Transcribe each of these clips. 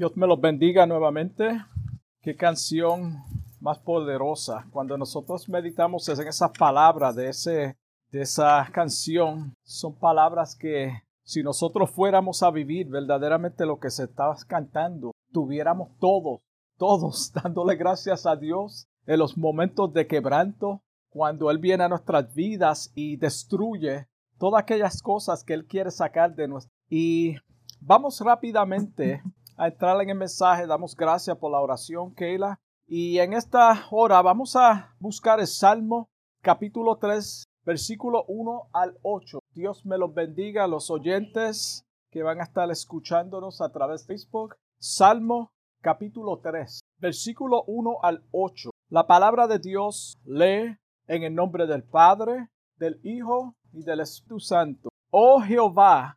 Dios me los bendiga nuevamente. Qué canción más poderosa. Cuando nosotros meditamos en esas palabras de, ese, de esa canción, son palabras que si nosotros fuéramos a vivir verdaderamente lo que se estaba cantando, tuviéramos todos, todos dándole gracias a Dios en los momentos de quebranto, cuando Él viene a nuestras vidas y destruye todas aquellas cosas que Él quiere sacar de nuestra. Y vamos rápidamente a entrar en el mensaje. Damos gracias por la oración, Keila. Y en esta hora vamos a buscar el Salmo capítulo 3, versículo 1 al 8. Dios me los bendiga a los oyentes que van a estar escuchándonos a través de Facebook. Salmo capítulo 3, versículo 1 al 8. La palabra de Dios lee en el nombre del Padre, del Hijo y del Espíritu Santo. Oh Jehová,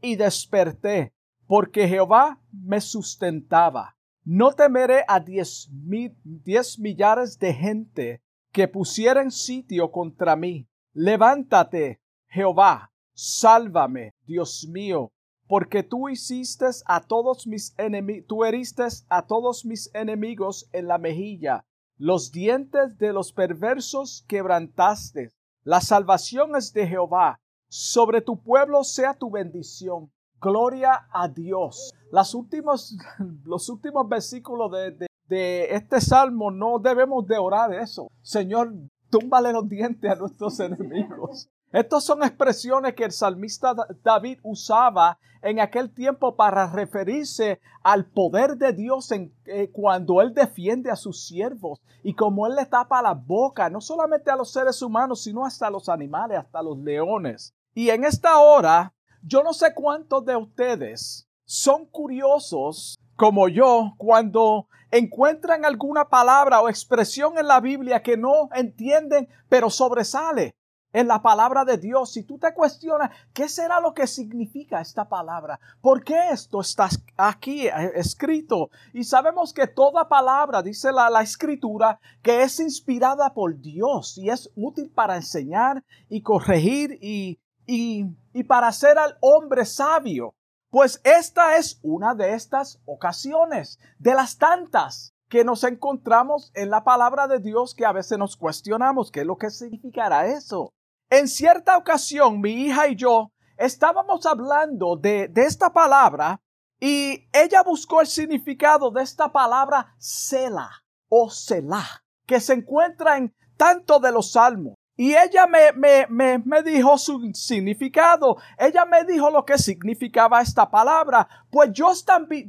y desperté, porque Jehová me sustentaba. No temeré a diez, mil, diez millares de gente que pusieran sitio contra mí. Levántate, Jehová, sálvame, Dios mío, porque tú hiciste a todos mis enemigos, tú heriste a todos mis enemigos en la mejilla. Los dientes de los perversos quebrantaste. La salvación es de Jehová sobre tu pueblo sea tu bendición. Gloria a Dios. Las últimos, los últimos versículos de, de, este salmo no debemos de orar eso. Señor, túmbale los dientes a nuestros enemigos. Estas son expresiones que el salmista David usaba en aquel tiempo para referirse al poder de Dios en, eh, cuando él defiende a sus siervos y como él le tapa la boca, no solamente a los seres humanos, sino hasta a los animales, hasta a los leones. Y en esta hora, yo no sé cuántos de ustedes son curiosos como yo cuando encuentran alguna palabra o expresión en la Biblia que no entienden, pero sobresale en la palabra de Dios. Si tú te cuestionas, ¿qué será lo que significa esta palabra? ¿Por qué esto está aquí eh, escrito? Y sabemos que toda palabra, dice la, la escritura, que es inspirada por Dios y es útil para enseñar y corregir y y, para ser al hombre sabio. Pues esta es una de estas ocasiones, de las tantas que nos encontramos en la palabra de Dios que a veces nos cuestionamos qué es lo que significará eso. En cierta ocasión, mi hija y yo estábamos hablando de, de esta palabra y ella buscó el significado de esta palabra Sela o Selah, que se encuentra en tanto de los salmos y ella me, me, me, me, dijo su significado. Ella me dijo lo que significaba esta palabra. Pues yo,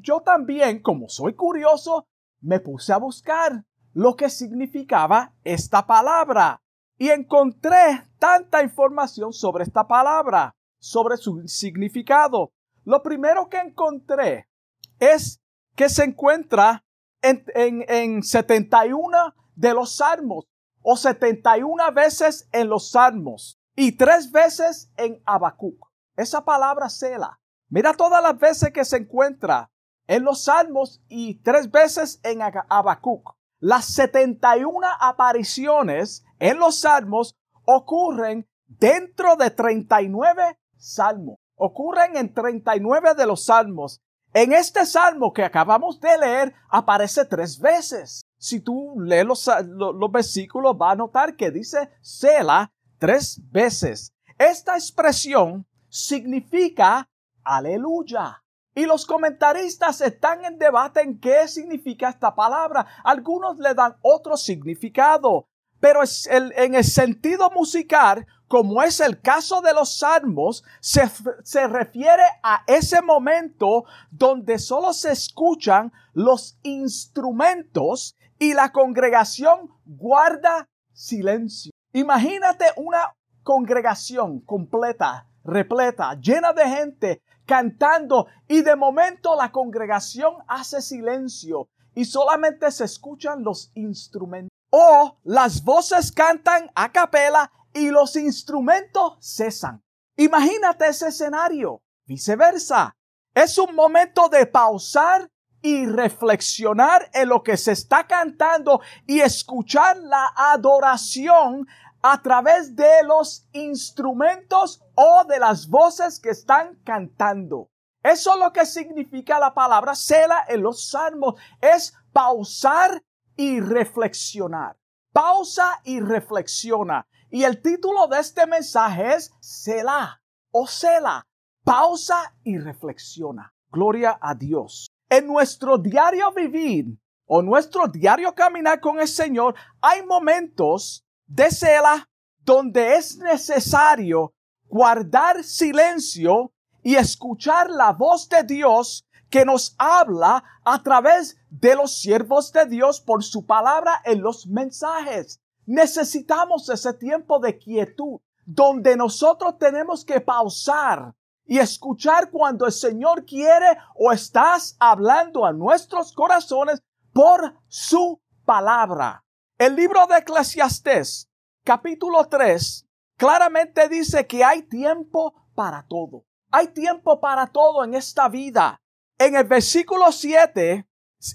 yo también, como soy curioso, me puse a buscar lo que significaba esta palabra. Y encontré tanta información sobre esta palabra, sobre su significado. Lo primero que encontré es que se encuentra en, en, en 71 de los salmos o 71 veces en los Salmos y tres veces en Habacuc. Esa palabra cela. Mira todas las veces que se encuentra en los Salmos y tres veces en Habacuc. Las 71 apariciones en los Salmos ocurren dentro de 39 salmos. Ocurren en 39 de los salmos. En este salmo que acabamos de leer aparece tres veces. Si tú lees los, los, versículos, va a notar que dice Sela tres veces. Esta expresión significa aleluya. Y los comentaristas están en debate en qué significa esta palabra. Algunos le dan otro significado. Pero en el sentido musical, como es el caso de los salmos, se, se, refiere a ese momento donde solo se escuchan los instrumentos y la congregación guarda silencio. Imagínate una congregación completa, repleta, llena de gente cantando y de momento la congregación hace silencio y solamente se escuchan los instrumentos. O las voces cantan a capela y los instrumentos cesan. Imagínate ese escenario. Viceversa. Es un momento de pausar y reflexionar en lo que se está cantando y escuchar la adoración a través de los instrumentos o de las voces que están cantando. Eso es lo que significa la palabra cela en los salmos. Es pausar y reflexionar. Pausa y reflexiona. Y el título de este mensaje es Selah o Sela. Pausa y reflexiona. Gloria a Dios. En nuestro diario vivir o nuestro diario caminar con el Señor, hay momentos de Sela donde es necesario guardar silencio y escuchar la voz de Dios que nos habla a través de los siervos de Dios por su palabra en los mensajes. Necesitamos ese tiempo de quietud donde nosotros tenemos que pausar y escuchar cuando el Señor quiere o estás hablando a nuestros corazones por su palabra. El libro de Eclesiastés, capítulo 3, claramente dice que hay tiempo para todo. Hay tiempo para todo en esta vida. En el versículo 7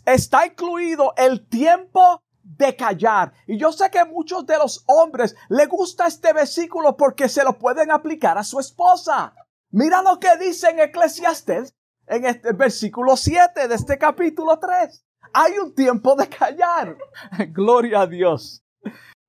está incluido el tiempo de callar. Y yo sé que muchos de los hombres le gusta este versículo porque se lo pueden aplicar a su esposa. Mira lo que dice en Eclesiastes en este versículo 7 de este capítulo 3. Hay un tiempo de callar. Gloria a Dios.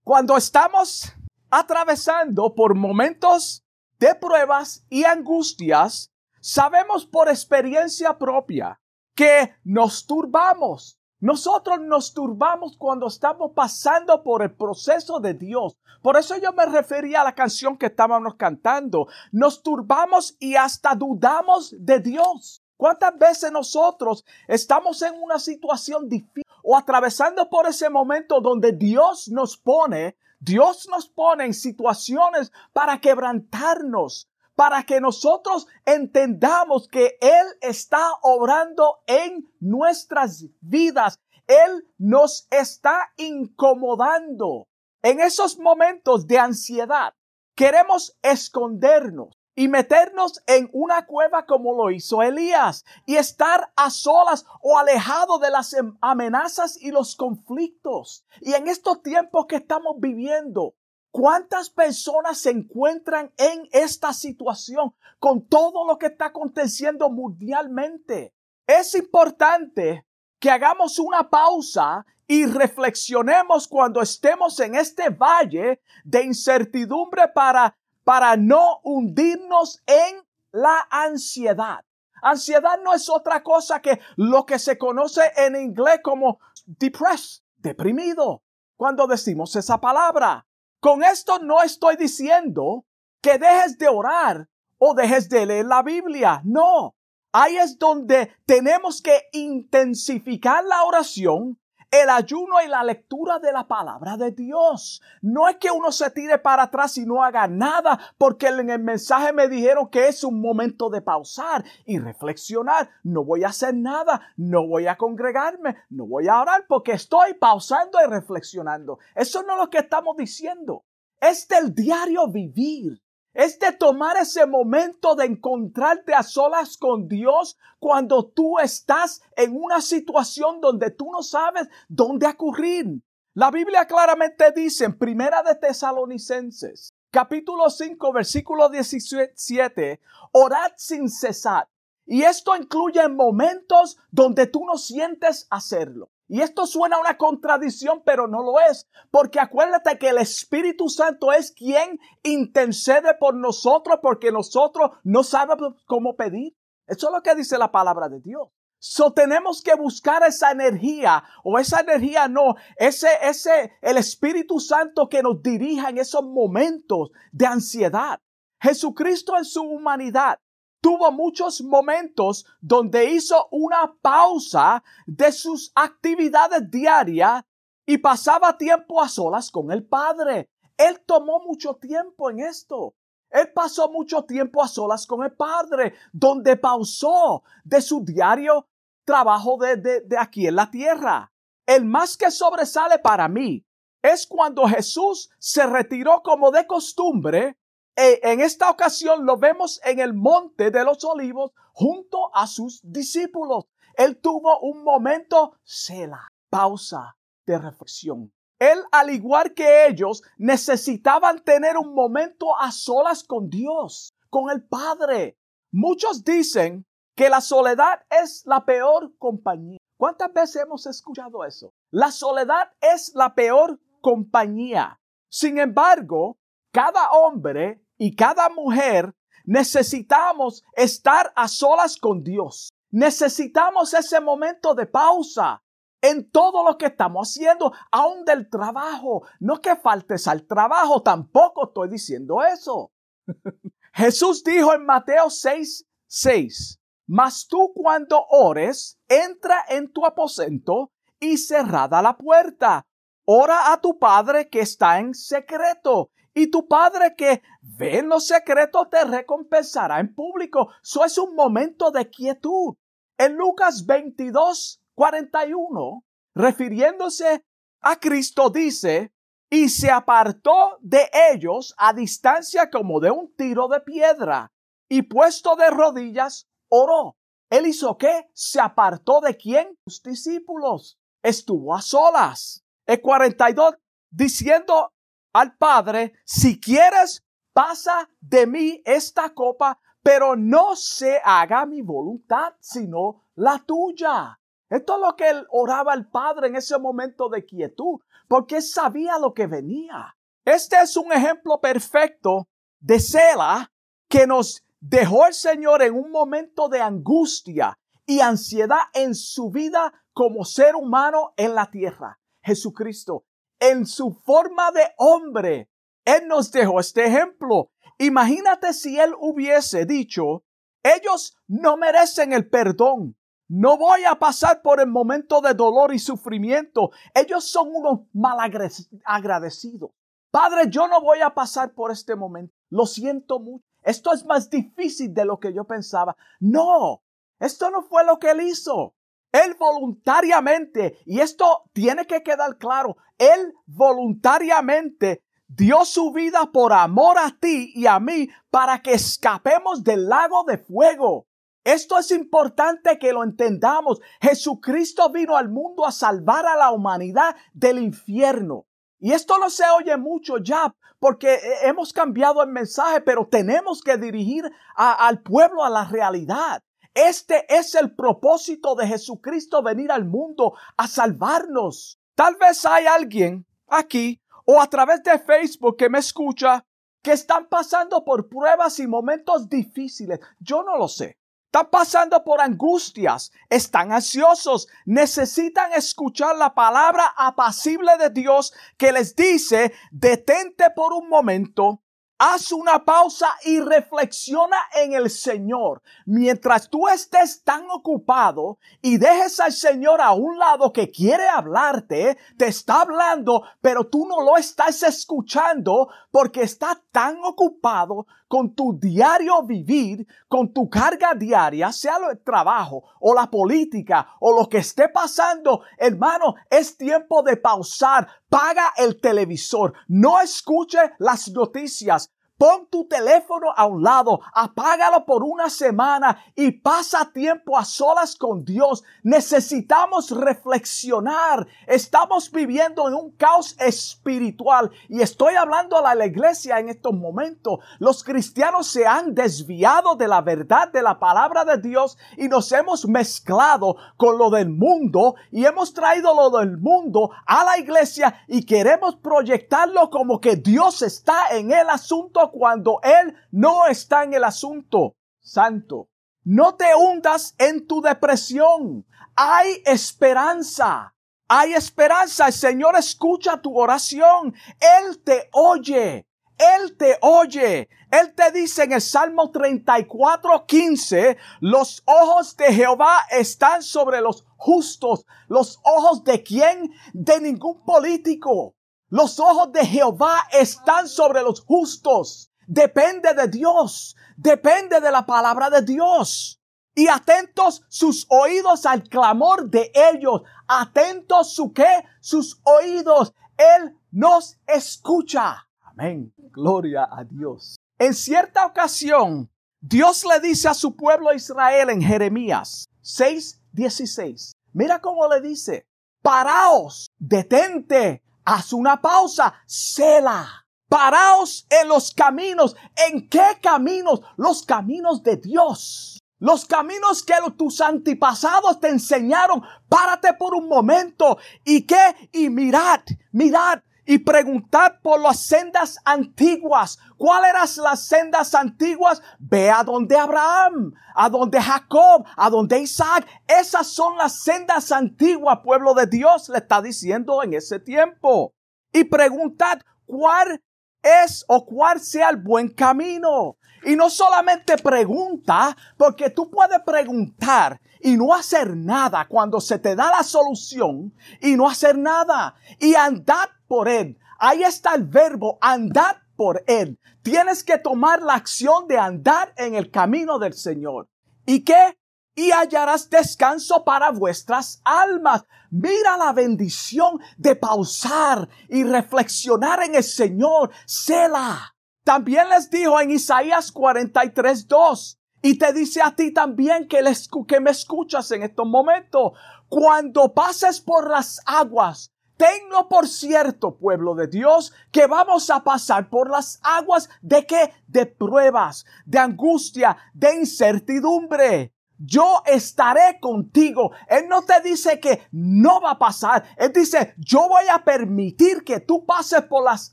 Cuando estamos atravesando por momentos de pruebas y angustias, sabemos por experiencia propia que nos turbamos, nosotros nos turbamos cuando estamos pasando por el proceso de Dios. Por eso yo me refería a la canción que estábamos cantando. Nos turbamos y hasta dudamos de Dios. ¿Cuántas veces nosotros estamos en una situación difícil o atravesando por ese momento donde Dios nos pone, Dios nos pone en situaciones para quebrantarnos, para que nosotros entendamos que Él está obrando en nuestras vidas. Él nos está incomodando. En esos momentos de ansiedad, queremos escondernos y meternos en una cueva como lo hizo Elías y estar a solas o alejado de las amenazas y los conflictos. Y en estos tiempos que estamos viviendo, ¿Cuántas personas se encuentran en esta situación con todo lo que está aconteciendo mundialmente? Es importante que hagamos una pausa y reflexionemos cuando estemos en este valle de incertidumbre para, para no hundirnos en la ansiedad. Ansiedad no es otra cosa que lo que se conoce en inglés como depressed, deprimido, cuando decimos esa palabra. Con esto no estoy diciendo que dejes de orar o dejes de leer la Biblia. No. Ahí es donde tenemos que intensificar la oración el ayuno y la lectura de la palabra de Dios. No es que uno se tire para atrás y no haga nada, porque en el mensaje me dijeron que es un momento de pausar y reflexionar. No voy a hacer nada, no voy a congregarme, no voy a orar porque estoy pausando y reflexionando. Eso no es lo que estamos diciendo. Es del diario vivir es de tomar ese momento de encontrarte a solas con Dios cuando tú estás en una situación donde tú no sabes dónde ocurrir. La Biblia claramente dice en Primera de Tesalonicenses, capítulo 5, versículo 17, orad sin cesar. Y esto incluye momentos donde tú no sientes hacerlo. Y esto suena una contradicción, pero no lo es, porque acuérdate que el Espíritu Santo es quien intercede por nosotros porque nosotros no sabemos cómo pedir. Eso es lo que dice la palabra de Dios. So tenemos que buscar esa energía o esa energía no, ese ese el Espíritu Santo que nos dirija en esos momentos de ansiedad. Jesucristo en su humanidad tuvo muchos momentos donde hizo una pausa de sus actividades diarias y pasaba tiempo a solas con el Padre. Él tomó mucho tiempo en esto. Él pasó mucho tiempo a solas con el Padre, donde pausó de su diario trabajo de, de, aquí en la tierra. El más que sobresale para mí es cuando Jesús se retiró como de costumbre. E en esta ocasión lo vemos en el monte de los olivos junto a sus discípulos. Él tuvo un momento, cela, pausa de reflexión. Él, al igual que ellos, necesitaban tener un momento a solas con Dios, con el Padre. Muchos dicen que la soledad es la peor compañía. ¿Cuántas veces hemos escuchado eso? La soledad es la peor compañía. Sin embargo, cada hombre y cada mujer necesitamos estar a solas con Dios. Necesitamos ese momento de pausa en todo lo que estamos haciendo, aún del trabajo. No que faltes al trabajo, tampoco estoy diciendo eso. Jesús dijo en Mateo 6, 6, mas tú cuando ores, entra en tu aposento y cerrada la puerta. Ora a tu Padre que está en secreto. Y tu Padre que ve en los secretos te recompensará en público. Eso es un momento de quietud. En Lucas 22, 41, refiriéndose a Cristo, dice, y se apartó de ellos a distancia como de un tiro de piedra, y puesto de rodillas, oró. ¿Él hizo qué? Se apartó de quién? Sus discípulos. Estuvo a solas. El 42 diciendo al Padre, si quieres, pasa de mí esta copa, pero no se haga mi voluntad, sino la tuya. Esto es lo que él oraba al Padre en ese momento de quietud, porque sabía lo que venía. Este es un ejemplo perfecto de cela que nos dejó el Señor en un momento de angustia y ansiedad en su vida como ser humano en la tierra. Jesucristo, en su forma de hombre, Él nos dejó este ejemplo. Imagínate si Él hubiese dicho, ellos no merecen el perdón. No voy a pasar por el momento de dolor y sufrimiento. Ellos son unos malagradecidos. Padre, yo no voy a pasar por este momento. Lo siento mucho. Esto es más difícil de lo que yo pensaba. No, esto no fue lo que él hizo. Él voluntariamente, y esto tiene que quedar claro, él voluntariamente dio su vida por amor a ti y a mí para que escapemos del lago de fuego. Esto es importante que lo entendamos. Jesucristo vino al mundo a salvar a la humanidad del infierno. Y esto no se oye mucho ya porque hemos cambiado el mensaje, pero tenemos que dirigir al pueblo a la realidad. Este es el propósito de Jesucristo venir al mundo a salvarnos. Tal vez hay alguien aquí o a través de Facebook que me escucha que están pasando por pruebas y momentos difíciles. Yo no lo sé. Están pasando por angustias, están ansiosos, necesitan escuchar la palabra apacible de Dios que les dice, detente por un momento, Haz una pausa y reflexiona en el Señor. Mientras tú estés tan ocupado y dejes al Señor a un lado que quiere hablarte, te está hablando, pero tú no lo estás escuchando porque está tan ocupado con tu diario vivir, con tu carga diaria, sea el trabajo o la política o lo que esté pasando, hermano, es tiempo de pausar. Paga el televisor, no escuche las noticias, Pon tu teléfono a un lado, apágalo por una semana y pasa tiempo a solas con Dios. Necesitamos reflexionar. Estamos viviendo en un caos espiritual y estoy hablando a la iglesia en estos momentos. Los cristianos se han desviado de la verdad de la palabra de Dios y nos hemos mezclado con lo del mundo y hemos traído lo del mundo a la iglesia y queremos proyectarlo como que Dios está en el asunto cuando Él no está en el asunto. Santo, no te hundas en tu depresión. Hay esperanza. Hay esperanza. El Señor escucha tu oración. Él te oye. Él te oye. Él te dice en el Salmo 34, 15, los ojos de Jehová están sobre los justos. ¿Los ojos de quién? De ningún político. Los ojos de Jehová están sobre los justos. depende de Dios, depende de la palabra de Dios. Y atentos sus oídos al clamor de ellos. Atentos su qué? Sus oídos. Él nos escucha. Amén. Gloria a Dios. En cierta ocasión, Dios le dice a su pueblo Israel en Jeremías 6:16. Mira cómo le dice, paraos, detente, haz una pausa, cela. Paraos en los caminos. ¿En qué caminos? Los caminos de Dios. Los caminos que tus antepasados te enseñaron. Párate por un momento. ¿Y qué? Y mirad, mirad y preguntad por las sendas antiguas. ¿Cuáles eran las sendas antiguas? Ve a donde Abraham, a donde Jacob, a donde Isaac. Esas son las sendas antiguas, pueblo de Dios, le está diciendo en ese tiempo. Y preguntad cuál es o cuál sea el buen camino. Y no solamente pregunta, porque tú puedes preguntar y no hacer nada cuando se te da la solución y no hacer nada. Y andad por él. Ahí está el verbo, andad por él. Tienes que tomar la acción de andar en el camino del Señor. ¿Y qué? Y hallarás descanso para vuestras almas. Mira la bendición de pausar y reflexionar en el Señor. Sela. También les dijo en Isaías 43, 2. Y te dice a ti también que, les, que me escuchas en estos momentos. Cuando pases por las aguas, Tengo por cierto, pueblo de Dios, que vamos a pasar por las aguas de qué? De pruebas, de angustia, de incertidumbre yo estaré contigo. Él no te dice que no va a pasar. Él dice, yo voy a permitir que tú pases por las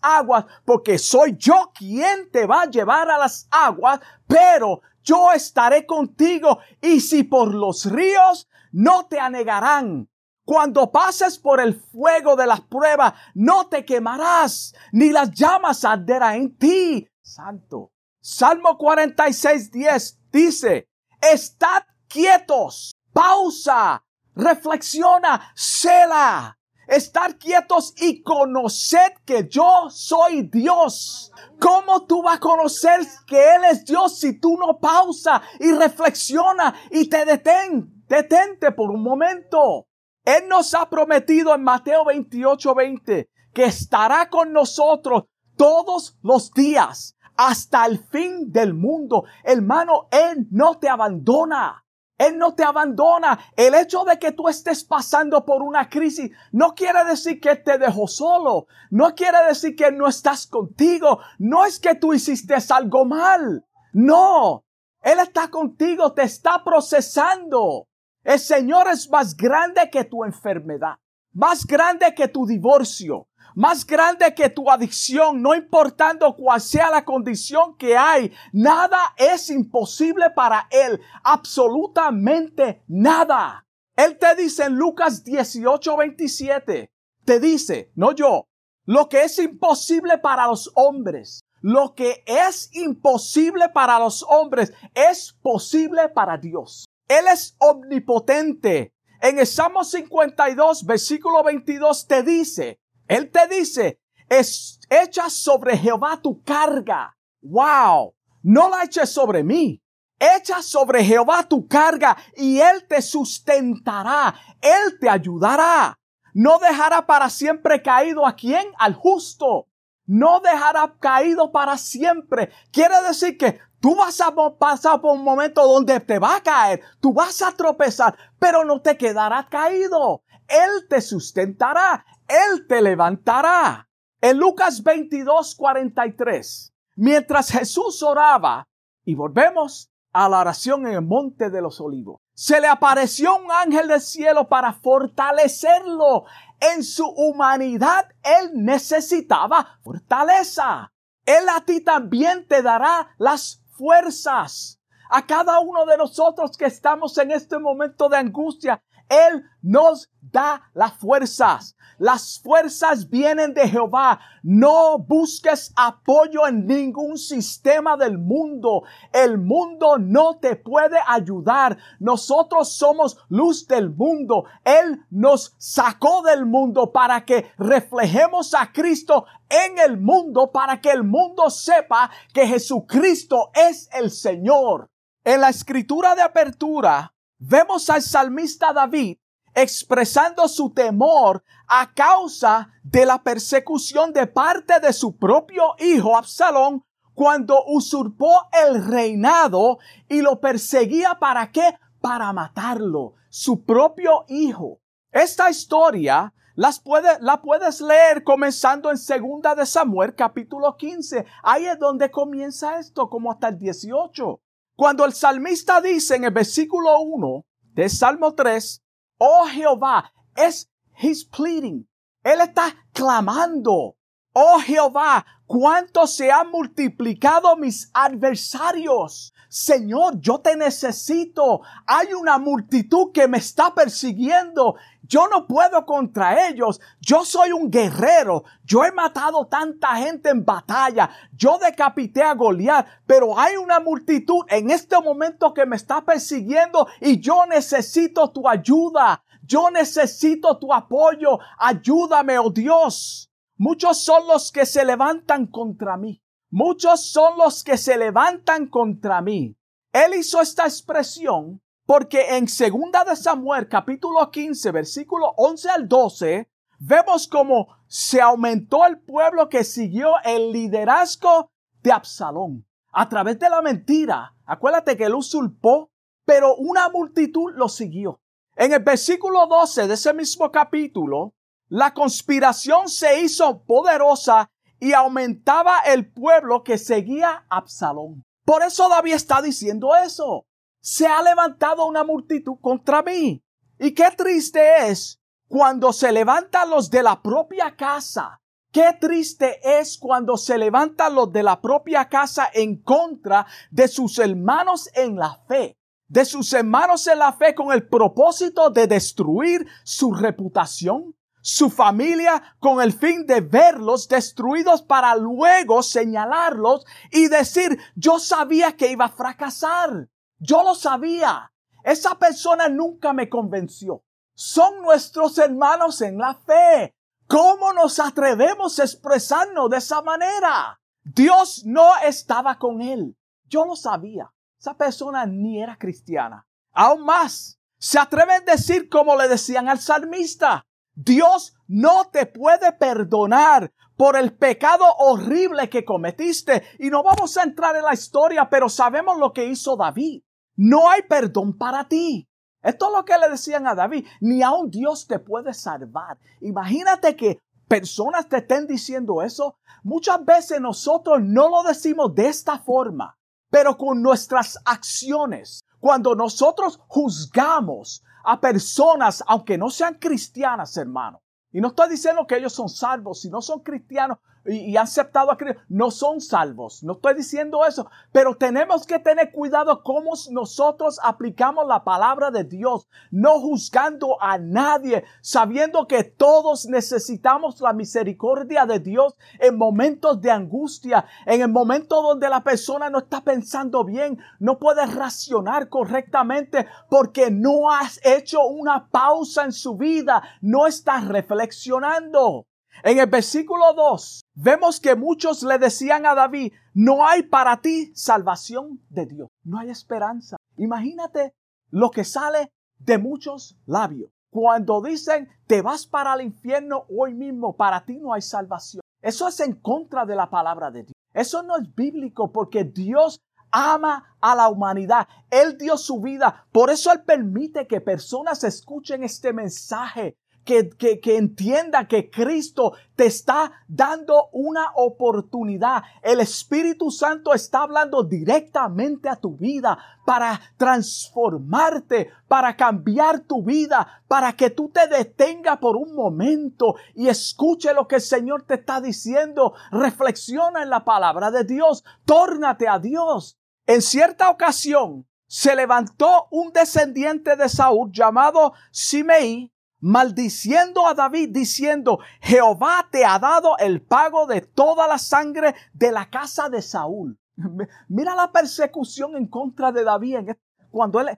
aguas porque soy yo quien te va a llevar a las aguas, pero yo estaré contigo y si por los ríos no te anegarán. Cuando pases por el fuego de las pruebas, no te quemarás, ni las llamas arderán en ti. Santo. Salmo 46, 10 dice, estad quietos, pausa, reflexiona, cela. Estar quietos y conocer que yo soy Dios. ¿Cómo tú vas a conocer que Él es Dios si tú no pausa y reflexiona y te detén? Detente por un momento. Él nos ha prometido en Mateo 28, 20 que estará con nosotros todos los días hasta el fin del mundo. Hermano, Él no te abandona. Él no te abandona. El hecho de que tú estés pasando por una crisis no quiere decir que te dejó solo. No quiere decir que no estás contigo. No es que tú hiciste algo mal. No. Él está contigo, te está procesando. El Señor es más grande que tu enfermedad, más grande que tu divorcio, más grande que tu adicción, no importando cuál sea la condición que hay. Nada es imposible para Él, absolutamente nada. Él te dice en Lucas 18, 27, te dice, no yo, lo que es imposible para los hombres, lo que es imposible para los hombres es posible para Dios. Él es omnipotente. En el Salmo 52, versículo 22 te dice, él te dice, es, echa sobre Jehová tu carga. Wow. No la eches sobre mí. Echa sobre Jehová tu carga y Él te sustentará. Él te ayudará. No dejará para siempre caído a quien? Al justo. No dejará caído para siempre. Quiere decir que tú vas a pasar por un momento donde te va a caer. Tú vas a tropezar, pero no te quedarás caído. Él te sustentará. Él te levantará. En Lucas 22, 43, mientras Jesús oraba, y volvemos a la oración en el monte de los olivos, se le apareció un ángel del cielo para fortalecerlo. En su humanidad, él necesitaba fortaleza. Él a ti también te dará las fuerzas. A cada uno de nosotros que estamos en este momento de angustia, Él nos da las fuerzas. Las fuerzas vienen de Jehová. No busques apoyo en ningún sistema del mundo. El mundo no te puede ayudar. Nosotros somos luz del mundo. Él nos sacó del mundo para que reflejemos a Cristo en el mundo, para que el mundo sepa que Jesucristo es el Señor. En la escritura de apertura vemos al salmista David expresando su temor a causa de la persecución de parte de su propio hijo Absalón cuando usurpó el reinado y lo perseguía para qué? Para matarlo, su propio hijo. Esta historia las la puedes leer comenzando en segunda de Samuel capítulo 15. Ahí es donde comienza esto, como hasta el 18. Cuando el salmista dice en el versículo 1 de Salmo 3, Oh Jehová, es his pleading. Él está clamando. Oh Jehová, cuánto se han multiplicado mis adversarios. Señor, yo te necesito. Hay una multitud que me está persiguiendo. Yo no puedo contra ellos. Yo soy un guerrero. Yo he matado tanta gente en batalla. Yo decapité a Goliat. Pero hay una multitud en este momento que me está persiguiendo y yo necesito tu ayuda. Yo necesito tu apoyo. Ayúdame, oh Dios. Muchos son los que se levantan contra mí. Muchos son los que se levantan contra mí. Él hizo esta expresión porque en segunda de Samuel capítulo 15 versículo 11 al 12 vemos como se aumentó el pueblo que siguió el liderazgo de Absalón a través de la mentira. Acuérdate que él usurpó, pero una multitud lo siguió. En el versículo 12 de ese mismo capítulo, la conspiración se hizo poderosa y aumentaba el pueblo que seguía a Absalón. Por eso David está diciendo eso. Se ha levantado una multitud contra mí. Y qué triste es cuando se levantan los de la propia casa. Qué triste es cuando se levantan los de la propia casa en contra de sus hermanos en la fe. De sus hermanos en la fe con el propósito de destruir su reputación, su familia con el fin de verlos destruidos para luego señalarlos y decir, yo sabía que iba a fracasar. Yo lo sabía. Esa persona nunca me convenció. Son nuestros hermanos en la fe. ¿Cómo nos atrevemos a expresarnos de esa manera? Dios no estaba con él. Yo lo sabía. Esa persona ni era cristiana. Aún más, se atreven a decir como le decían al salmista, Dios no te puede perdonar por el pecado horrible que cometiste. Y no vamos a entrar en la historia, pero sabemos lo que hizo David. No hay perdón para ti. Esto es lo que le decían a David. Ni aun Dios te puede salvar. Imagínate que personas te estén diciendo eso. Muchas veces nosotros no lo decimos de esta forma, pero con nuestras acciones. Cuando nosotros juzgamos a personas, aunque no sean cristianas, hermano. Y no estoy diciendo que ellos son salvos, si no son cristianos, y, han aceptado a Cristo, no son salvos. No estoy diciendo eso, pero tenemos que tener cuidado cómo nosotros aplicamos la palabra de Dios, no juzgando a nadie, sabiendo que todos necesitamos la misericordia de Dios en momentos de angustia, en el momento donde la persona no está pensando bien, no puede racionar correctamente porque no has hecho una pausa en su vida, no está reflexionando. En el versículo 2 vemos que muchos le decían a David, no hay para ti salvación de Dios, no hay esperanza. Imagínate lo que sale de muchos labios. Cuando dicen, te vas para el infierno hoy mismo, para ti no hay salvación. Eso es en contra de la palabra de Dios. Eso no es bíblico porque Dios ama a la humanidad. Él dio su vida. Por eso Él permite que personas escuchen este mensaje que, que, entienda que Cristo te está dando una oportunidad. El Espíritu Santo está hablando directamente a tu vida para transformarte, para cambiar tu vida, para que tú te detenga por un momento y escuche lo que el Señor te está diciendo. Reflexiona en la palabra de Dios, tórnate a Dios. En cierta ocasión, se levantó un descendiente de Saúl llamado Simei, maldiciendo a David, diciendo, Jehová te ha dado el pago de toda la sangre de la casa de Saúl. Mira la persecución en contra de David. Cuando él,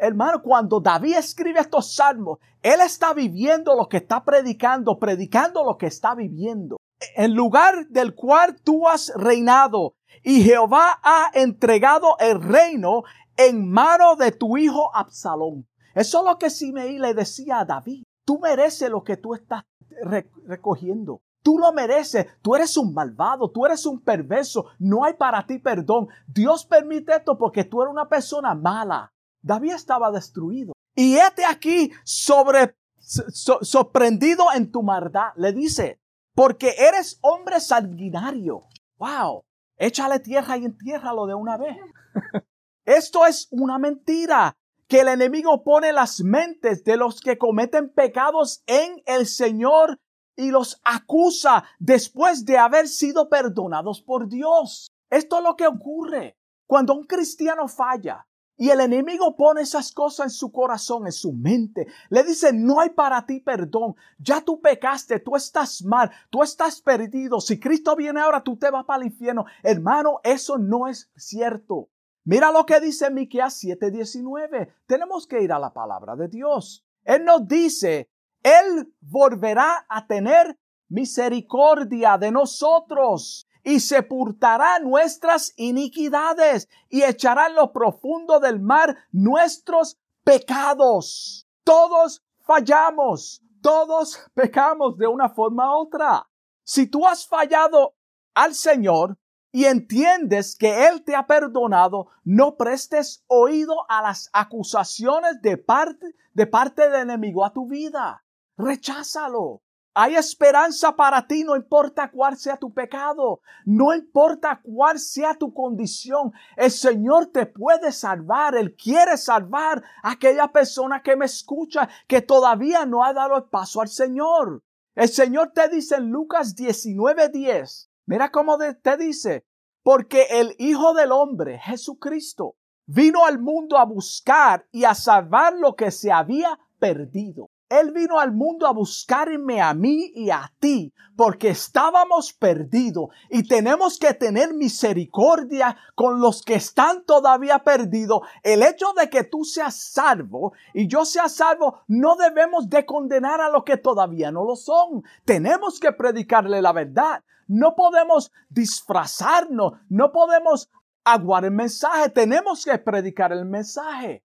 hermano, cuando David escribe estos salmos, él está viviendo lo que está predicando, predicando lo que está viviendo. En lugar del cual tú has reinado y Jehová ha entregado el reino en mano de tu hijo Absalón. Eso es lo que Simeí le decía a David. Tú mereces lo que tú estás recogiendo. Tú lo mereces. Tú eres un malvado. Tú eres un perverso. No hay para ti perdón. Dios permite esto porque tú eres una persona mala. David estaba destruido. Y este aquí sorprendido en tu maldad. Le dice, porque eres hombre sanguinario. Wow. Échale tierra y entiérralo de una vez. Esto es una mentira que el enemigo pone las mentes de los que cometen pecados en el Señor y los acusa después de haber sido perdonados por Dios. Esto es lo que ocurre cuando un cristiano falla y el enemigo pone esas cosas en su corazón, en su mente. Le dice, no hay para ti perdón. Ya tú pecaste, tú estás mal, tú estás perdido. Si Cristo viene ahora, tú te vas para el infierno. Hermano, eso no es cierto. Mira lo que dice Miqueas 7:19. Tenemos que ir a la palabra de Dios. Él nos dice, Él volverá a tener misericordia de nosotros y sepultará nuestras iniquidades y echará en lo profundo del mar nuestros pecados. Todos fallamos, todos pecamos de una forma u otra. Si tú has fallado al Señor, y entiendes que Él te ha perdonado, no prestes oído a las acusaciones de parte, de parte del enemigo a tu vida. Recházalo. Hay esperanza para ti, no importa cuál sea tu pecado, no importa cuál sea tu condición. El Señor te puede salvar, Él quiere salvar a aquella persona que me escucha, que todavía no ha dado el paso al Señor. El Señor te dice en Lucas 19:10, Mira cómo te dice, porque el Hijo del Hombre, Jesucristo, vino al mundo a buscar y a salvar lo que se había perdido. Él vino al mundo a buscarme a mí y a ti, porque estábamos perdidos y tenemos que tener misericordia con los que están todavía perdidos. El hecho de que tú seas salvo y yo sea salvo, no debemos de condenar a los que todavía no lo son. Tenemos que predicarle la verdad. No podemos disfrazarnos, no podemos aguar el mensaje, tenemos que predicar el mensaje.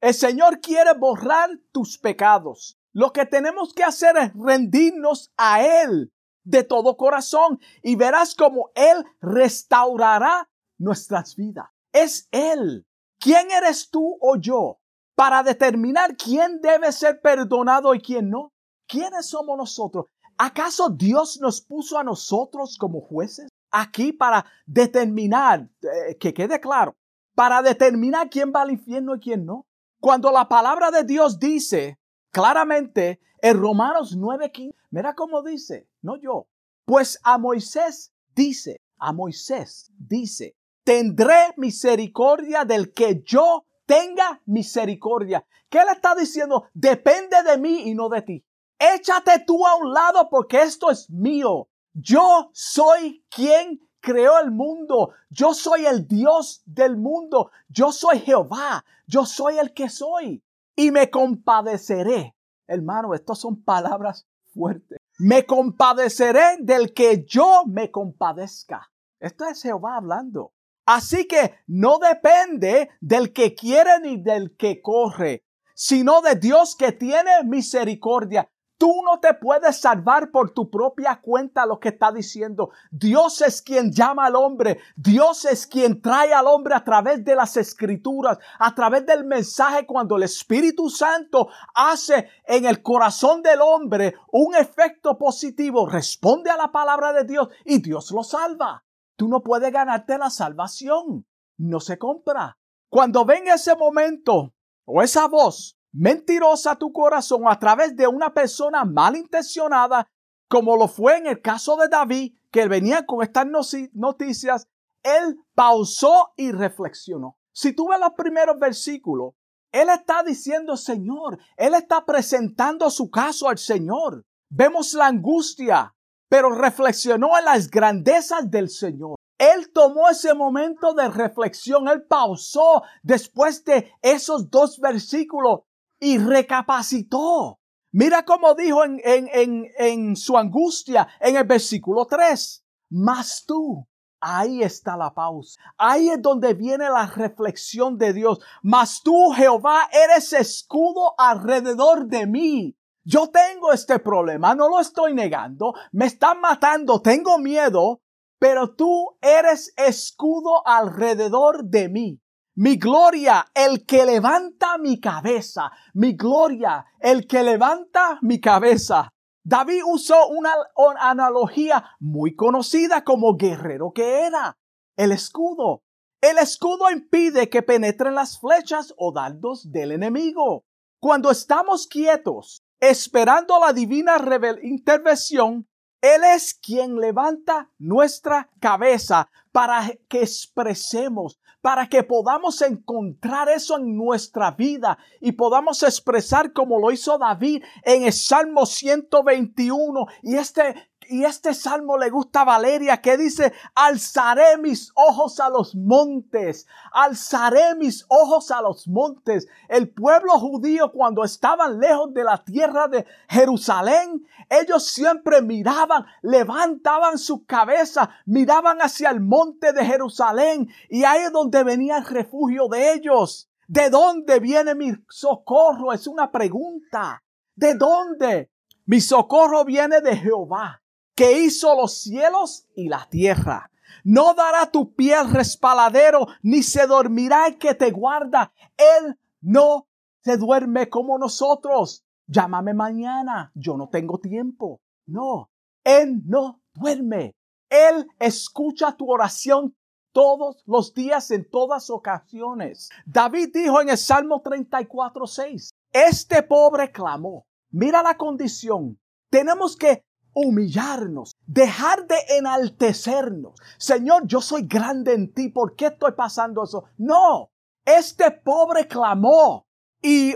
El Señor quiere borrar tus pecados. Lo que tenemos que hacer es rendirnos a Él de todo corazón y verás cómo Él restaurará nuestras vidas. Es Él. ¿Quién eres tú o yo para determinar quién debe ser perdonado y quién no? ¿Quiénes somos nosotros? ¿Acaso Dios nos puso a nosotros como jueces aquí para determinar, eh, que quede claro, para determinar quién va al infierno y quién no? Cuando la palabra de Dios dice claramente en Romanos 9:15, mira cómo dice, no yo, pues a Moisés dice, a Moisés dice, tendré misericordia del que yo tenga misericordia. ¿Qué le está diciendo? Depende de mí y no de ti. Échate tú a un lado porque esto es mío. Yo soy quien creó el mundo. Yo soy el Dios del mundo. Yo soy Jehová. Yo soy el que soy. Y me compadeceré. Hermano, estas son palabras fuertes. Me compadeceré del que yo me compadezca. Esto es Jehová hablando. Así que no depende del que quiere ni del que corre, sino de Dios que tiene misericordia. Tú no te puedes salvar por tu propia cuenta lo que está diciendo. Dios es quien llama al hombre. Dios es quien trae al hombre a través de las escrituras, a través del mensaje cuando el Espíritu Santo hace en el corazón del hombre un efecto positivo. Responde a la palabra de Dios y Dios lo salva. Tú no puedes ganarte la salvación. No se compra. Cuando venga ese momento o esa voz mentirosa tu corazón a través de una persona malintencionada, como lo fue en el caso de David, que venía con estas noticias, él pausó y reflexionó. Si tú ves los primeros versículos, él está diciendo Señor, él está presentando su caso al Señor. Vemos la angustia, pero reflexionó en las grandezas del Señor. Él tomó ese momento de reflexión, él pausó después de esos dos versículos y recapacitó. Mira cómo dijo en, en, en, en su angustia en el versículo 3. Mas tú, ahí está la pausa. Ahí es donde viene la reflexión de Dios. Mas tú, Jehová, eres escudo alrededor de mí. Yo tengo este problema, no lo estoy negando, me están matando, tengo miedo, pero tú eres escudo alrededor de mí. Mi gloria, el que levanta mi cabeza. Mi gloria, el que levanta mi cabeza. David usó una, analogía muy conocida como guerrero que era. El escudo. El escudo impide que penetren las flechas o dardos del enemigo. Cuando estamos quietos, esperando la divina intervención, él es quien levanta nuestra cabeza para que expresemos, para que podamos encontrar eso en nuestra vida y podamos expresar como lo hizo David en el Salmo 121 y este y este salmo le gusta a Valeria que dice, alzaré mis ojos a los montes, alzaré mis ojos a los montes. El pueblo judío cuando estaban lejos de la tierra de Jerusalén, ellos siempre miraban, levantaban su cabeza, miraban hacia el monte de Jerusalén y ahí es donde venía el refugio de ellos. ¿De dónde viene mi socorro? Es una pregunta. ¿De dónde? Mi socorro viene de Jehová que hizo los cielos y la tierra. No dará tu pie al respaladero, ni se dormirá el que te guarda. Él no se duerme como nosotros. Llámame mañana, yo no tengo tiempo. No, Él no duerme. Él escucha tu oración todos los días, en todas ocasiones. David dijo en el Salmo 34, 6, este pobre clamó. Mira la condición. Tenemos que humillarnos, dejar de enaltecernos. Señor, yo soy grande en ti, ¿por qué estoy pasando eso? No, este pobre clamó y,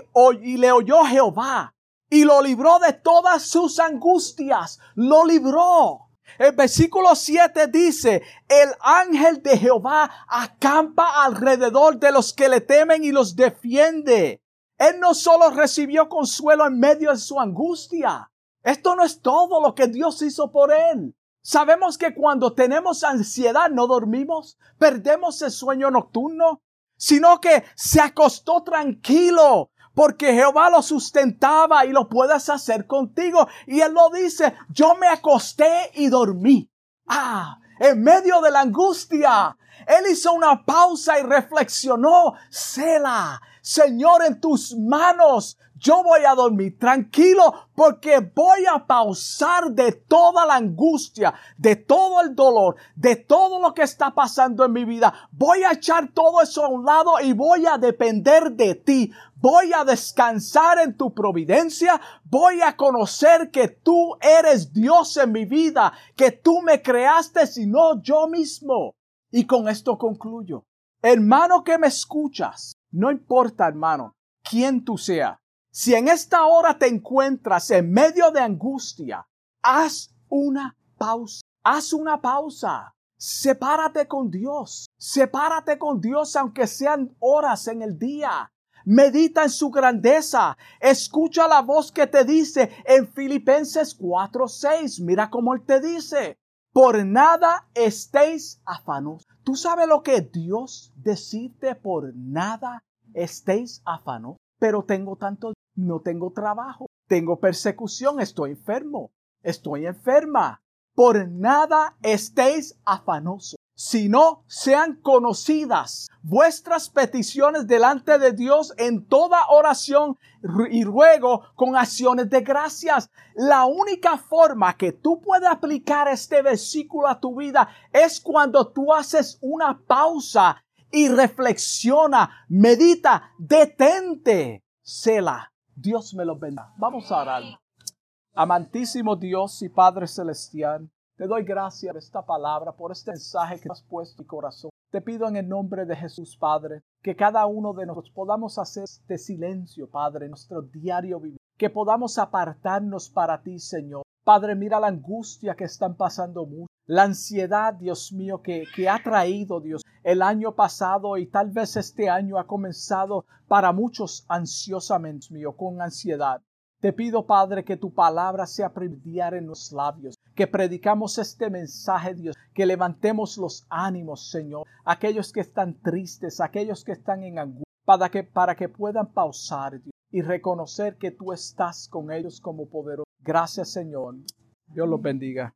le oyó Jehová y lo libró de todas sus angustias, lo libró. El versículo 7 dice, el ángel de Jehová acampa alrededor de los que le temen y los defiende. Él no solo recibió consuelo en medio de su angustia, esto no es todo lo que Dios hizo por él. Sabemos que cuando tenemos ansiedad no dormimos, perdemos el sueño nocturno, sino que se acostó tranquilo porque Jehová lo sustentaba y lo puedes hacer contigo. Y él lo dice, yo me acosté y dormí. Ah, en medio de la angustia, él hizo una pausa y reflexionó, Sela, Señor, en tus manos yo voy a dormir tranquilo porque voy a pausar de toda la angustia, de todo el dolor, de todo lo que está pasando en mi vida. Voy a echar todo eso a un lado y voy a depender de ti. Voy a descansar en tu providencia. Voy a conocer que tú eres Dios en mi vida, que tú me creaste y no yo mismo. Y con esto concluyo. Hermano que me escuchas, no importa hermano quién tú seas, si en esta hora te encuentras en medio de angustia, haz una pausa. Haz una pausa. Sepárate con Dios. Sepárate con Dios aunque sean horas en el día. Medita en su grandeza. Escucha la voz que te dice en Filipenses 4:6. Mira cómo él te dice. Por nada estéis afanos. ¿Tú sabes lo que Dios decirte por nada estéis afanos? Pero tengo tanto no tengo trabajo, tengo persecución, estoy enfermo, estoy enferma. Por nada estéis afanosos, sino sean conocidas vuestras peticiones delante de Dios en toda oración y ruego con acciones de gracias. La única forma que tú puedes aplicar este versículo a tu vida es cuando tú haces una pausa y reflexiona, medita, detente, cela Dios me lo bendiga. Vamos a orar. Amantísimo Dios y Padre Celestial, te doy gracias por esta palabra, por este mensaje que has puesto en mi corazón. Te pido en el nombre de Jesús, Padre, que cada uno de nosotros podamos hacer este silencio, Padre, en nuestro diario vivir, que podamos apartarnos para ti, Señor. Padre, mira la angustia que están pasando muchos, la ansiedad, Dios mío, que, que ha traído, Dios, el año pasado y tal vez este año ha comenzado para muchos ansiosamente, mío, con ansiedad. Te pido, Padre, que tu palabra sea primordial en los labios, que predicamos este mensaje, Dios, que levantemos los ánimos, Señor, aquellos que están tristes, aquellos que están en angustia, para que, para que puedan pausar, Dios, y reconocer que tú estás con ellos como poderoso. Gracias, Señor. Dios los bendiga.